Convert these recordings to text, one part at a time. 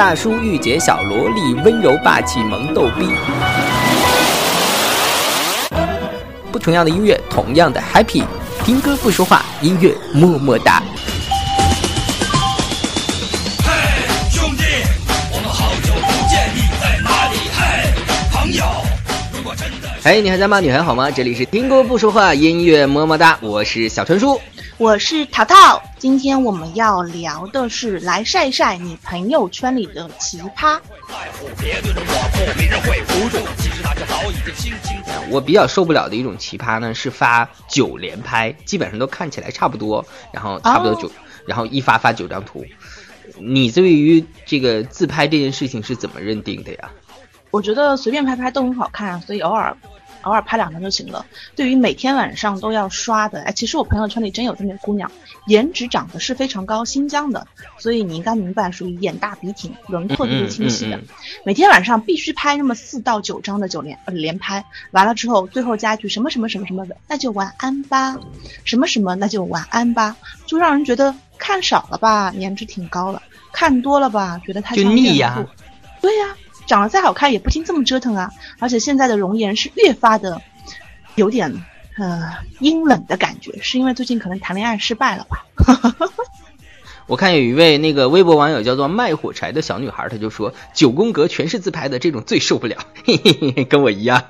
大叔御姐小萝莉，温柔霸气萌逗逼。不同样的音乐，同样的 happy。听歌不说话，音乐么么哒。嘿，兄弟，我们好久不见，你在哪里？嘿，朋友，如果真的……嘿，你还在吗？你还好吗？这里是听歌不说话，音乐么么哒。我是小陈叔。我是淘淘，今天我们要聊的是来晒晒你朋友圈里的奇葩。我比较受不了的一种奇葩呢，是发九连拍，基本上都看起来差不多，然后差不多九，然后一发发九张图。你对于这个自拍这件事情是怎么认定的呀？我觉得随便拍拍都很好看，所以偶尔。偶尔拍两张就行了。对于每天晚上都要刷的，哎，其实我朋友圈里真有这么个姑娘，颜值长得是非常高，新疆的，所以你应该明白，属于眼大鼻挺，轮廓特别清晰的。每天晚上必须拍那么四到九张的九连呃连拍，完了之后最后加一句什么什么什么什么的，那就晚安吧，什么什么那就晚安吧，就让人觉得看少了吧，颜值挺高了；看多了吧，觉得他就腻呀。对呀。长得再好看也不经这么折腾啊！而且现在的容颜是越发的有点呃阴冷的感觉，是因为最近可能谈恋爱失败了吧？我看有一位那个微博网友叫做卖火柴的小女孩，她就说九宫格全是自拍的这种最受不了，嘿嘿嘿，跟我一样。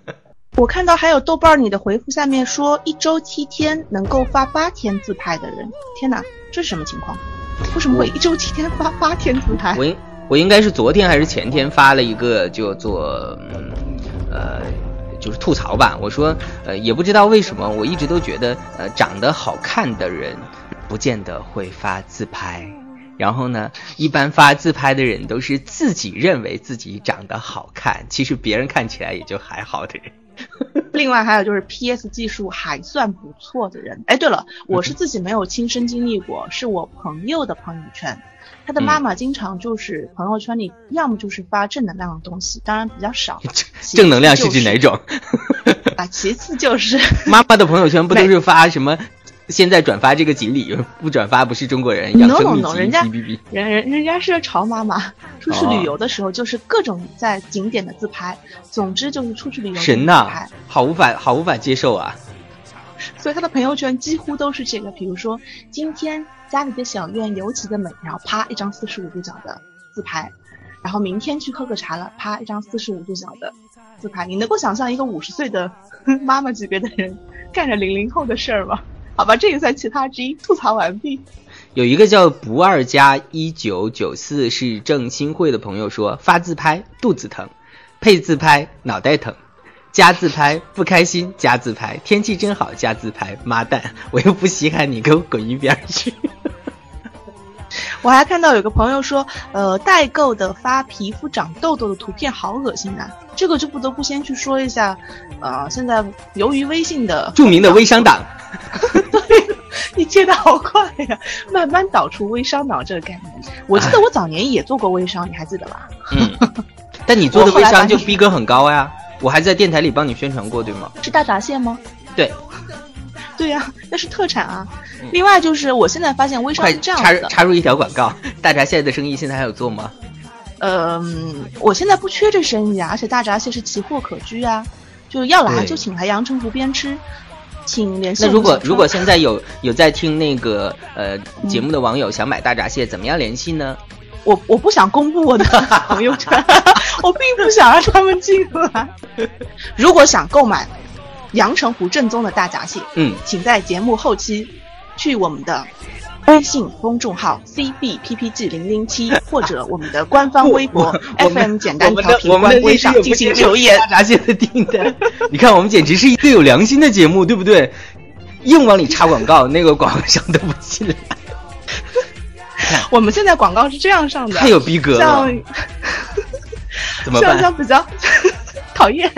我看到还有豆瓣你的回复下面说一周七天能够发八天自拍的人，天哪，这是什么情况？为什么会一周七天发八天自拍？我我应该是昨天还是前天发了一个，就做，嗯呃，就是吐槽吧。我说，呃，也不知道为什么，我一直都觉得，呃，长得好看的人，不见得会发自拍。然后呢，一般发自拍的人都是自己认为自己长得好看，其实别人看起来也就还好的人。另外还有就是 PS 技术还算不错的人。哎，对了，我是自己没有亲身经历过，是我朋友的朋友圈。他的妈妈经常就是朋友圈里，要么就是发正能量的东西，当然比较少。正能量是指哪种？啊，其次就是妈妈的朋友圈不都是发什么？现在转发这个锦鲤，不转发不是中国人。no no no，人家人人人家是潮妈妈，出去旅游的时候就是各种在景点的自拍，总之就是出去旅游神呐，好无法好无法接受啊！所以他的朋友圈几乎都是这个，比如说今天。家里的小院尤其的美，然后啪一张四十五度角的自拍，然后明天去喝个茶了，啪一张四十五度角的自拍。你能够想象一个五十岁的 妈妈级别的人干着零零后的事儿吗？好吧，这也算其他之一。吐槽完毕。有一个叫不二加一九九四是郑新会的朋友说发自拍肚子疼，配自拍脑袋疼。加自拍不开心，加自拍天气真好，加自拍妈蛋，我又不稀罕你，给我滚一边去！我还看到有个朋友说，呃，代购的发皮肤长痘痘的图片好恶心啊！这个就不得不先去说一下，呃，现在由于微信的著名的微商党，对，你接的好快呀，慢慢导出微商脑这个概念。我记得我早年也做过微商，你还记得吧？嗯，但你做的微商就逼格很高呀。我还在电台里帮你宣传过，对吗？是大闸蟹吗？对，对呀，那是特产啊。另外就是，我现在发现微商是这样的。插插入一条广告，大闸蟹的生意现在还有做吗？嗯，我现在不缺这生意啊，而且大闸蟹是奇货可居啊，就要来就请来阳澄湖边吃，请联系。那如果如果现在有有在听那个呃节目的网友想买大闸蟹，怎么样联系呢？我我不想公布我的 朋友圈，我并不想让他们进来。如果想购买阳澄湖正宗的大闸蟹，嗯，请在节目后期去我们的微信公众号 cbppg 零零七 或者我们的官方微博 fm 简单调频官微上进行留言。大闸蟹的订单，你看我们简直是一个有良心的节目，对不对？硬往里插广告，那个广告商都不进来。我们现在广告是这样上的，太有逼格了。像，怎么办？像比较讨厌。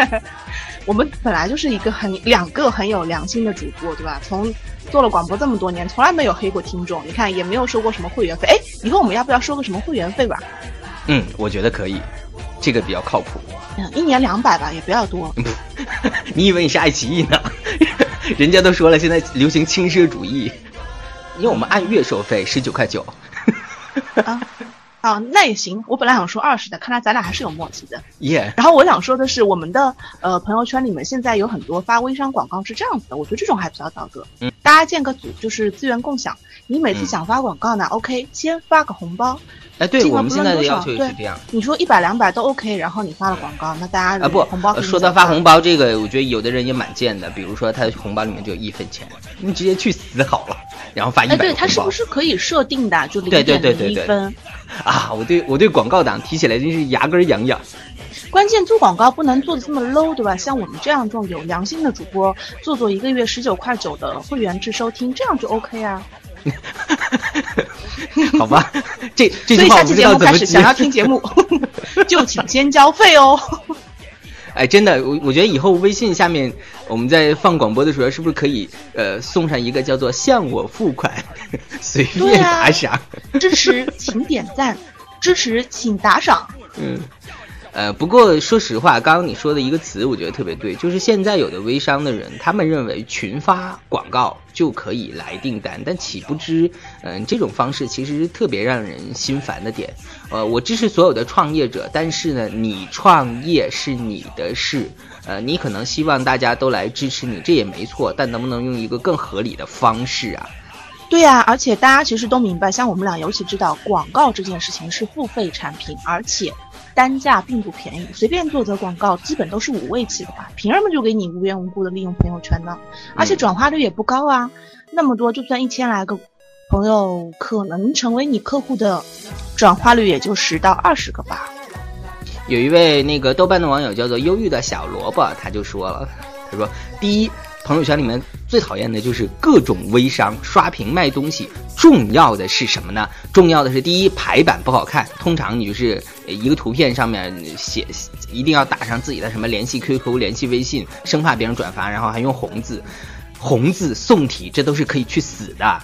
我们本来就是一个很两个很有良心的主播，对吧？从做了广播这么多年，从来没有黑过听众。你看，也没有收过什么会员费。哎，以后我们要不要收个什么会员费吧？嗯，我觉得可以，这个比较靠谱。嗯，一年两百吧，也不要多。你以为你是爱奇艺呢？人家都说了，现在流行轻奢主义，因为我们按月收费，十九块九。啊，啊，那也行。我本来想说二十的，看来咱俩还是有默契的。耶、然后我想说的是，我们的呃朋友圈里面现在有很多发微商广告是这样子的，我觉得这种还比较道德。嗯，大家建个组，就是资源共享。你每次嗯想发广告呢、o k 先发个红包。哎，对我们现在的要求也是这样。你说一百两百都 OK，然后你发了广告，那大家啊不红包说到发红包这个，我觉得有的人也蛮贱的，比如说他红包里面就有一分钱，你直接去死好了，然后发一哎，对，它是不是可以设定的？就零对对点零对对对一分。啊！我对我对广告党提起来真是牙根痒痒。关键做广告不能做的这么 low，对吧？像我们这样这种有良心的主播，做做一个月十九块九的会员制收听，这样就 OK 啊。好吧，这这所以下句话我不知期节目开始，想要听节目，就请先交费哦。哎，真的，我我觉得以后微信下面我们在放广播的时候，是不是可以呃送上一个叫做“向我付款，随便打赏”？支持请点赞，支持请打赏。嗯，呃，不过说实话，刚刚你说的一个词，我觉得特别对，就是现在有的微商的人，他们认为群发广告就可以来订单，但岂不知，嗯、这种方式其实特别让人心烦的点。呃，我支持所有的创业者，但是呢，你创业是你的事，呃，你可能希望大家都来支持你，这也没错，但能不能用一个更合理的方式啊？对呀、而且大家其实都明白，像我们俩尤其知道，广告这件事情是付费产品，而且单价并不便宜，随便做则广告基本都是五位起的吧？凭什么就给你无缘无故的利用朋友圈呢？而且转化率也不高啊，那么多就算一千来个朋友，可能成为你客户的转化率也就十到二十个吧。有一位那个豆瓣的网友叫做忧郁的小萝卜，他就说了，他说第一。朋友圈里面最讨厌的就是各种微商刷屏卖东西，重要的是什么呢？重要的是第一排版不好看，通常你就是呃一个图片上面写一定要打上自己的什么联系 QQ、联系微信，生怕别人转发，然后还用红字，红字宋体，这都是可以去死的。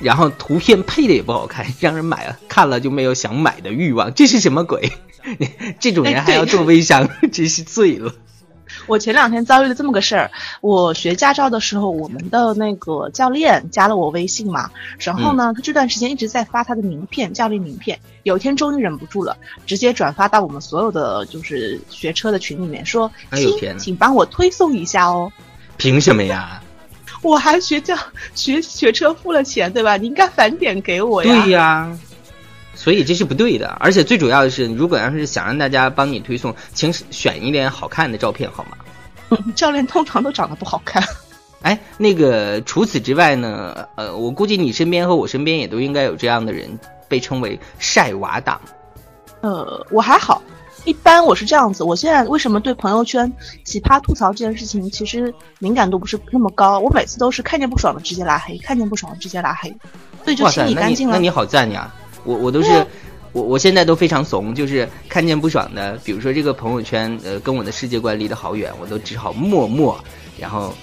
然后图片配的也不好看，让人买了看了就没有想买的欲望，这是什么鬼？这种人还要做微商，真是醉了。我前两天遭遇了这么个事儿，我学驾照的时候，我们的那个教练加了我微信嘛，然后呢，他这段时间一直在发他的名片，教练名片。有一天终于忍不住了，直接转发到我们所有的就是学车的群里面，说：“亲哎呦天，哪请帮我推送一下哦。凭什么呀？” 我还学教学学车付了钱，对吧？你应该返点给我呀。对呀、所以这是不对的。而且最主要的是，如果要是想让大家帮你推送，请选一点好看的照片好吗？嗯 教练通常都长得不好看。哎，那个除此之外呢，呃，我估计你身边和我身边也都应该有这样的人，被称为晒娃党。呃，我还好，一般我是这样子。我现在为什么对朋友圈奇葩吐槽这件事情，其实敏感度不是那么高？我每次都是看见不爽的直接拉黑，看见不爽的直接拉黑，所以就清理干净了。你那你好赞呀！我我都是我我现在都非常怂，就是看见不爽的，比如说这个朋友圈，呃，跟我的世界观离得好远，我都只好默默，然后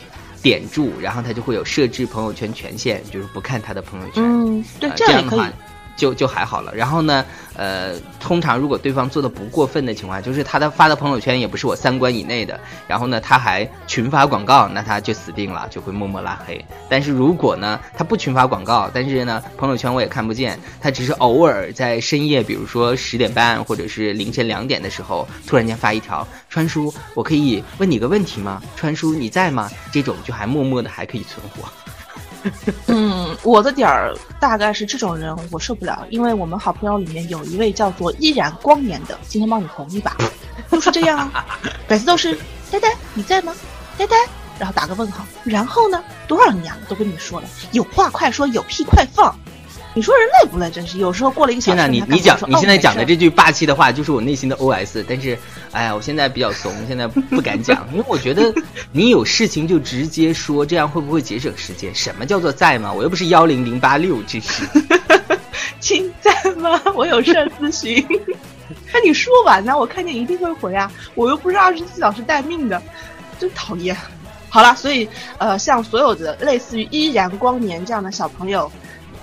点住，然后他就会有设置朋友圈权限，就是不看他的朋友圈。嗯，对这样的话。就就还好了。然后呢，呃，通常如果对方做的不过分的情况，就是他的发的朋友圈也不是我三观以内的，然后呢他还群发广告，那他就死定了，就会默默拉黑。但是如果呢他不群发广告，但是呢朋友圈我也看不见，他只是偶尔在深夜，比如说十点半或者是凌晨两点的时候，突然间发一条“川叔，我可以问你个问题吗？川叔你在吗？”这种就还默默的还可以存活。嗯，我的点儿大概是这种人，我受不了，因为我们好朋友里面有一位叫做依然光年的，今天帮你红一把，就是这样啊，每次都是呆呆你在吗？呆呆，然后打个问号，然后呢，多少年了都跟你说了，有话快说，有屁快放。你说人累不累？真是有时候过了一个小时，天呐，你你讲你现在讲的。哦这句霸气的话，就是我内心的 OS。但是，哎呀，我现在比较怂，现在不敢讲，因为我觉得 你有事情就直接说，这样会不会节省时间？什么叫做在吗？我又不是幺零零八六，这是。亲在吗？我有事儿咨询。那你说完呢？我看见一定会回啊，我又不是二十四小时待命的，真讨厌。好了，所以呃，像所有的类似于依然光年这样的小朋友，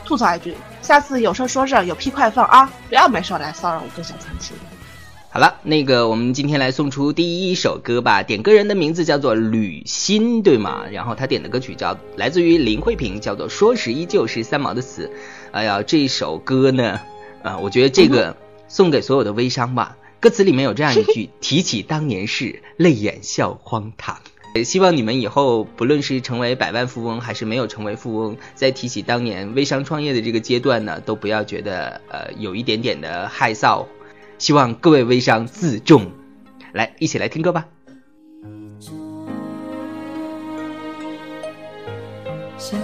吐槽一句：下次有事儿说事儿，有屁快放啊！不要没事儿来骚扰我跟小餐吃。好了，那个我们今天来送出第一首歌吧。点歌人的名字叫做吕鑫，对吗？然后他点的歌曲叫来自于林慧萍，叫做《说时依旧是三毛的词》。哎呀，这首歌呢，啊，我觉得这个 送给所有的微商吧。歌词里面有这样一句：提起当年事，泪眼笑荒唐。希望你们以后不论是成为百万富翁，还是没有成为富翁，在提起当年微商创业的这个阶段呢，都不要觉得呃有一点点的害臊。希望各位微商自重。来，一起来听歌吧。想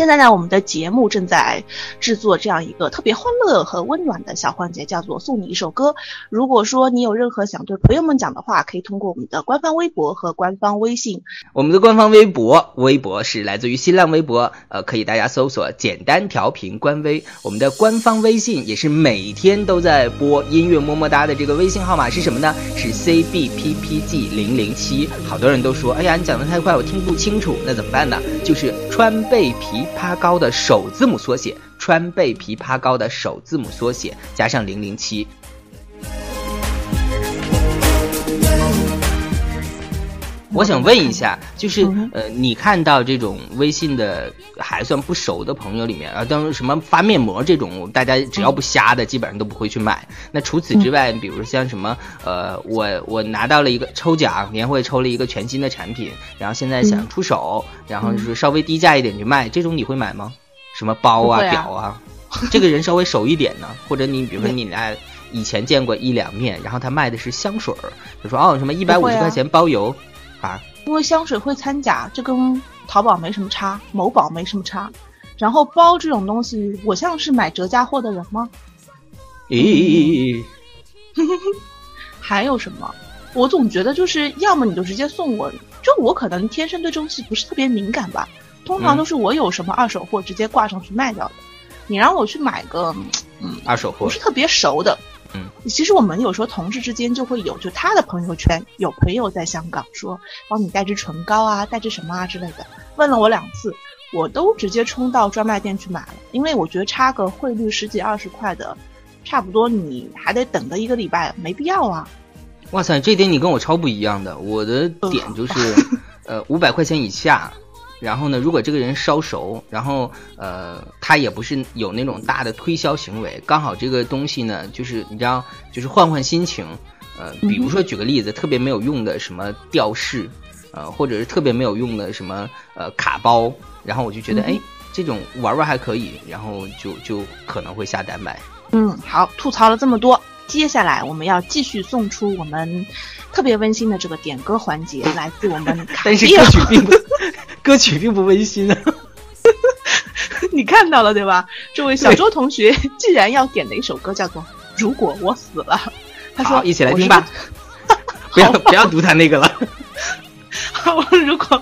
现在呢，我们的节目正在制作这样一个特别欢乐和温暖的小环节，叫做送你一首歌。如果说你有任何想对朋友们讲的话，可以通过我们的官方微博和官方微信。我们的官方微博，微博是来自于新浪微博，呃，可以大家搜索“简单调频官微”。我们的官方微信也是每天都在播音乐么么哒的这个微信号码是什么呢？是 C B P P G 零零七。好多人都说，哎呀，你讲的太快，我听不清楚，那怎么办呢？就是川贝枇杷膏的首字母缩写，川贝枇杷膏的首字母缩写加上零零七。我想问一下，就是呃，你看到这种微信的还算不熟的朋友里面啊，当然什么发面膜这种，大家只要不瞎的，基本上都不会去买。那除此之外，比如像什么呃，我我拿到了一个抽奖，年会抽了一个全新的产品，然后现在想出手，然后就是稍微低价一点去卖，这种你会买吗？什么包啊、表啊，这个人稍微熟一点呢，或者你比如说你俩以前见过一两面，然后他卖的是香水儿，就说哦什么一百五十块钱包邮啊，因为香水会掺假，这跟淘宝没什么差，某宝没什么差。然后包这种东西，我像是买折价货的人吗？咦，还有什么？我总觉得就是要么你就直接送我，就我可能天生对这东西不是特别敏感吧，通常嗯都是我有什么二手货直接挂上去卖掉的。你让我去买个，嗯，二手货不是特别熟的，嗯，其实我们有时候同事之间就会有，就他的朋友圈有朋友在香港说帮你带支唇膏啊，带支什么啊之类的，问了我两次，我都直接冲到专卖店去买了，因为我觉得差个汇率十几二十块的，差不多你还得等个一个礼拜，没必要啊。哇塞，这点你跟我超不一样的。我的点就是，呃，五百块钱以下。然后呢，如果这个人烧熟，然后呃，他也不是有那种大的推销行为，刚好这个东西呢，就是你知道，就是换换心情。呃，比如说举个例子，特别没有用的什么吊饰，呃，或者是特别没有用的什么呃卡包，然后我就觉得，嗯哼哎，这种玩玩还可以，然后就就可能会下单买。嗯，好，吐槽了这么多，接下来我们要继续送出我们特别温馨的这个点歌环节，来自我们卡但是歌曲并不，歌曲并不温馨啊。你看到了对吧？这位小周同学既然要点的一首歌叫做《如果我死了》，他说，一起来听吧。不要不要读他那个了。好，如果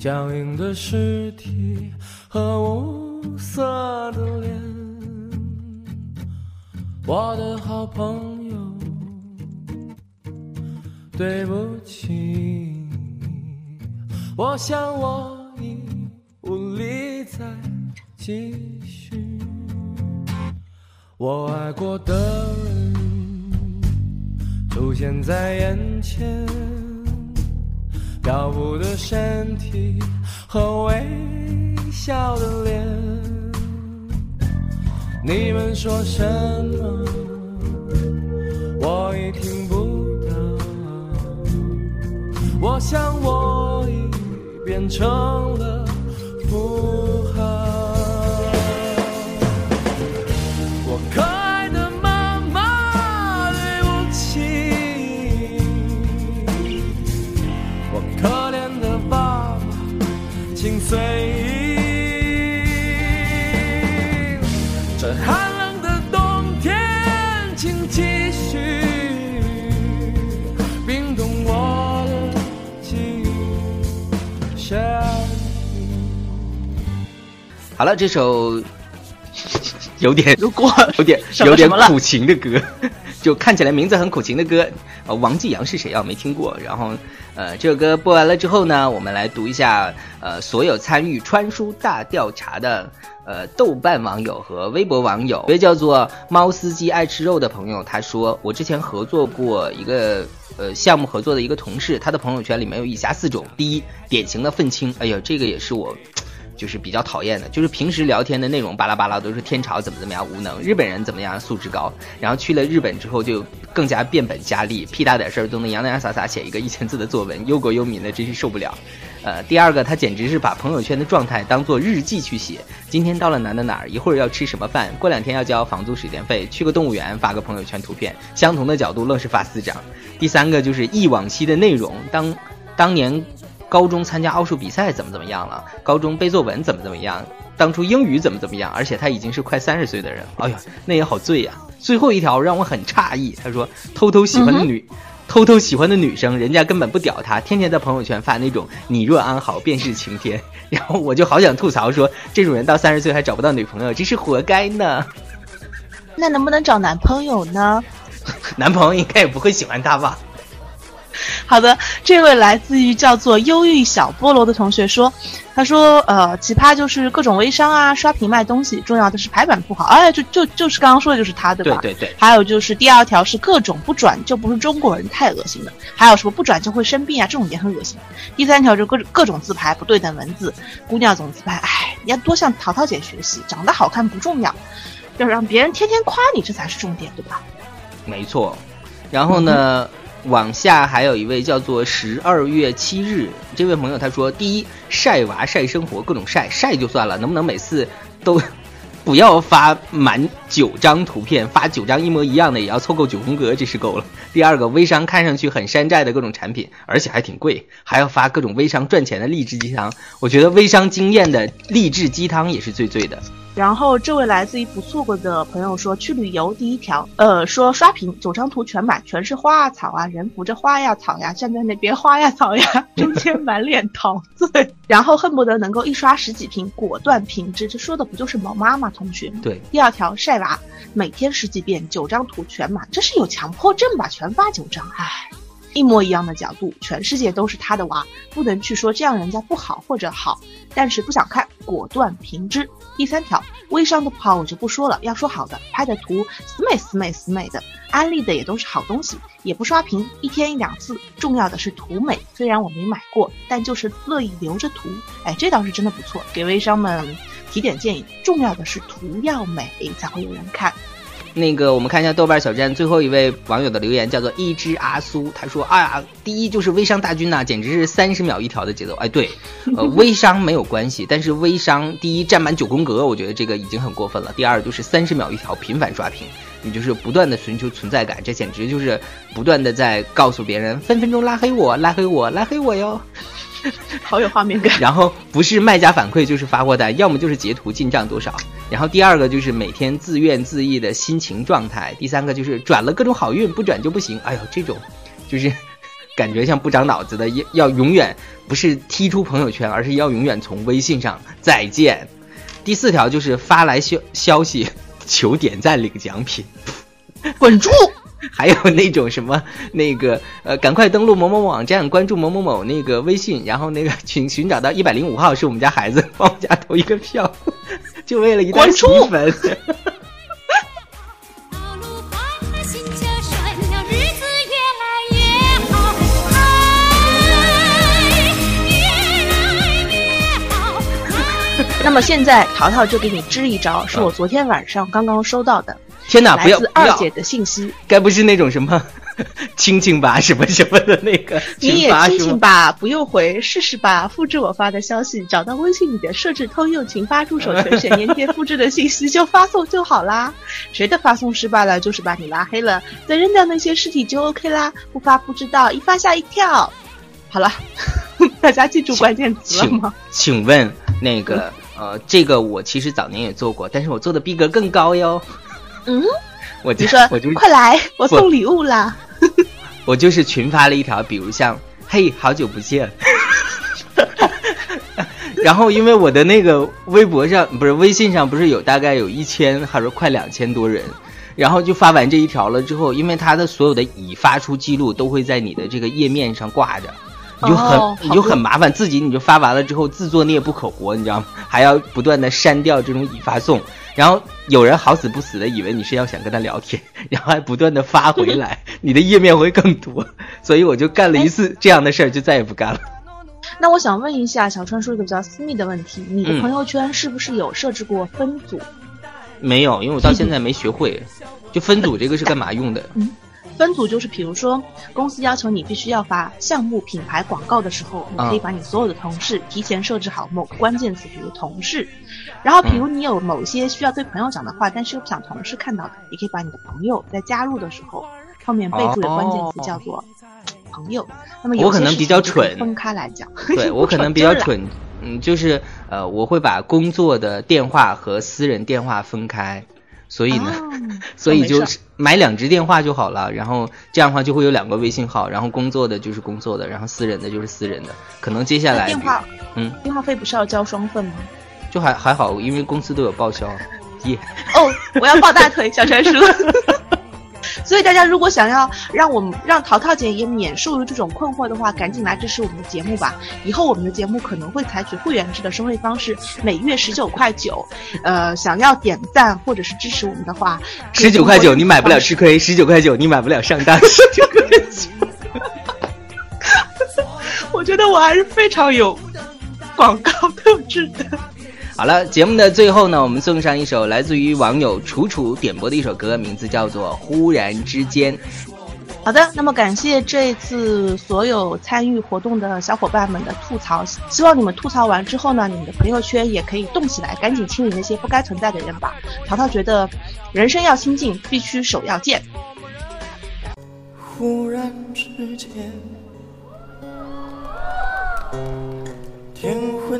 僵硬的尸体和无跳舞的身体和微笑的脸。你们说什么？我已听不到。我想我已变成了随意。这寒冷的冬天，请继续冰冻我的记忆。下雨。好了，这首 有点如果 有点有点苦情的歌，就看起来名字很苦情的歌。呃，王继阳是谁啊？没听过。然后，呃，这首歌播完了之后呢，我们来读一下呃所有参与川书大调查的呃豆瓣网友和微博网友。一位叫做猫司机爱吃肉的朋友，他说我之前合作过一个呃项目合作的一个同事，他的朋友圈里面有以下四种：第一，典型的愤青，哎呦，这个也是我。就是比较讨厌的，就是平时聊天的内容巴拉巴拉都是天朝怎么怎么样无能，日本人怎么样素质高，然后去了日本之后就更加变本加厉，屁大点事儿都能洋洋洒洒写一个一千字的作文，忧国忧民的真是受不了。呃，第二个他简直是把朋友圈的状态当做日记去写，今天到了哪哪哪儿，一会儿要吃什么饭，过两天要交房租水电费，去个动物园发个朋友圈图片，相同的角度愣是发四张。第三个就是忆往昔的内容，当当年。高中参加奥数比赛怎么怎么样了？高中背作文怎么怎么样？当初英语怎么怎么样？而且他已经是快三十岁的人，哎呀，那也好醉呀、最后一条让我很诧异，他说偷偷喜欢的女，偷偷喜欢的女生，人家根本不屌他，天天在朋友圈发那种“你若安好，便是晴天”。然后我就好想吐槽说，这种人到三十岁还找不到女朋友，真是活该呢。那能不能找男朋友呢？男朋友应该也不会喜欢他吧？好的，这位来自于叫做忧郁小菠萝的同学说，他说，呃，奇葩就是各种微商啊，刷屏卖东西，重要的是排版不好。哎，就就就是刚刚说的就是他，对吧？对对对还有就是第二条是各种不转就不是中国人，太恶心了。还有什么不转就会生病啊，这种也很恶心。第三条就是各各种自拍不对等文字，姑娘总自拍，哎，你要多向淘淘姐学习，长得好看不重要，要让别人天天夸你，这才是重点，对吧？没错。然后呢，往下还有一位叫做十二月七日这位朋友，他说：第一，晒娃晒生活，各种晒晒就算了，能不能每次都 不要发满九张图片，发九张一模一样的，也要凑够九宫格，这是够了。第二个，微商看上去很山寨的各种产品，而且还挺贵，还要发各种微商赚钱的励志鸡汤。我觉得微商经验的励志鸡汤也是最最的。然后这位来自于不错过的朋友说，去旅游第一条，呃，说刷屏九张图全满，全是花啊草啊，人扶着花呀草呀，站在那边花呀草呀，中间满脸陶醉，然后恨不得能够一刷十几屏，果断屏之，这说的不就是毛妈妈？同学们。对，第二条晒娃，每天十几遍，九张图全满，这是有强迫症吧？全发九张，唉。一模一样的角度，全世界都是他的娃，不能去说这样人家不好或者好，但是不想看，果断平之。第三条，微商的不好我就不说了，要说好的，拍的图死美死美死美的，安利的也都是好东西，也不刷屏，一天一两次，重要的是图美。虽然我没买过，但就是乐意留着图。哎，这倒是真的不错，给微商们提点建议，重要的是图要美才会有人看。那个，我们看一下豆瓣小站最后一位网友的留言，叫做一只阿苏，他说：“哎呀，第一就是微商大军呐、简直是三十秒一条的节奏。”哎，对，呃，微商没有关系，但是微商第一占满九宫格，我觉得这个已经很过分了。第二就是三十秒一条，频繁刷屏，你就是不断的寻求存在感，这简直就是不断的在告诉别人，分分钟拉黑我，拉黑我，拉黑我哟。好有画面感。然后不是卖家反馈就是发货单，要么就是截图进账多少。然后第二个就是每天自怨自艾的心情状态。第三个就是转了各种好运，不转就不行。哎呦，这种就是 感觉像不长脑子的，要要永远不是踢出朋友圈，而是要永远从微信上再见。第四条就是发来消消息 求点赞领奖品。滚住！还有那种什么那个呃，赶快登录某某网站，关注某某某那个微信，然后那个请寻找到一百零五号是我们家孩子，帮我家投一个票，就为了一袋洗粉。道路宽，那心就顺了，日子越来越好，爱越来越好。那么现在淘淘就给你支一招，是我昨天晚上刚刚收到的，天哪，不来要二姐的信息。该不是那种什么 亲亲吧什么什么的那个你也亲？亲吧，不用回，试试吧。复制我发的消息，找到微信里的设置通用群发助手全选粘贴复制的信息就发送就好啦。谁的发送失败了，就是把你拉黑了，再扔掉那些尸体就 OK 啦。不发不知道，一发吓一跳。好了，大家记住关键词吗？请问那个呃，这个我其实早年也做过，但是我做的逼格更高哟。嗯，我就说我就快来，我送礼物啦。我就是群发了一条，比如像“嘿，好久不见”，然后因为我的那个微博上不是微信上不是有大概有一千还是快两千多人，然后就发完这一条了之后，因为他的所有的已发出记录都会在你的这个页面上挂着。你就很、哦你就很麻烦，自己你就发完了之后自作孽不可活，你知道吗？还要不断的删掉这种已发送，然后有人好死不死的以为你是要想跟他聊天，然后还不断的发回 来，你的页面会更多，所以我就干了一次这样的事儿，就再也不干了。那我想问一下小川说一个比较私密的问题，你的嗯朋友圈是不是有设置过分组？没有，因为我到现在没学会，就分组这个是干嘛用的？分组就是，比如说公司要求你必须要发项目品牌广告的时候，你可以啊把你所有的同事提前设置好某个关键词，比如同事。然后，比如你有某些需要对朋友讲的话，但是又不想同事看到的，也可以把你的朋友在加入的时候后面备注的关键词叫做朋友。那么有可能比较蠢分开来讲。对我可能比较蠢，嗯，就是呃，我会把工作的电话和私人电话分开，所以呢，哦 所以就是买两只电话就好了，然后这样的话就会有两个微信号，然后工作的就是工作的，然后私人的就是私人的。可能接下来电话，嗯，电话费不是要交双份吗？就还还好，因为公司都有报销。耶、哦，我要抱大腿，小川叔。所以大家如果想要让我们让淘淘姐也免受于这种困惑的话，赶紧来支持我们的节目吧。以后我们的节目可能会采取会员制的收费方式，每月十九块九。呃，想要点赞或者是支持我们的话，十九块九你买不了吃亏，十九块九你买不了上当，十九块九。我觉得我还是非常有广告特质的。好了，节目的最后呢，我们送上一首来自于网友楚楚点播的一首歌，名字叫做《忽然之间》。好的，那么感谢这一次所有参与活动的小伙伴们的吐槽，希望你们吐槽完之后呢，你们的朋友圈也可以动起来，赶紧清理那些不该存在的人吧。淘淘觉得，人生要清净，必须手要贱。忽然之间，天昏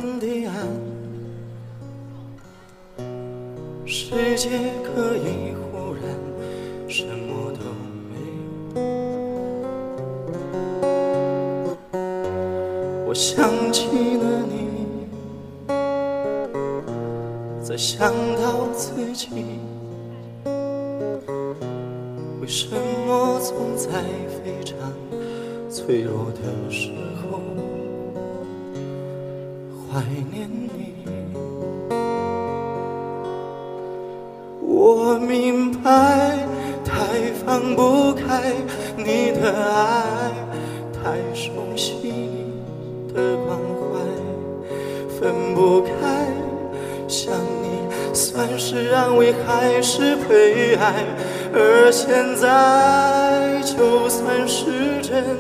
世界可以忽然什么都没有。我想起了你，再想到自己。为什么总在非常脆弱的时候怀念你？明白，太放不开你的爱，太熟悉的关怀，分不开。想你算是安慰还是悲哀？而现在，就算时针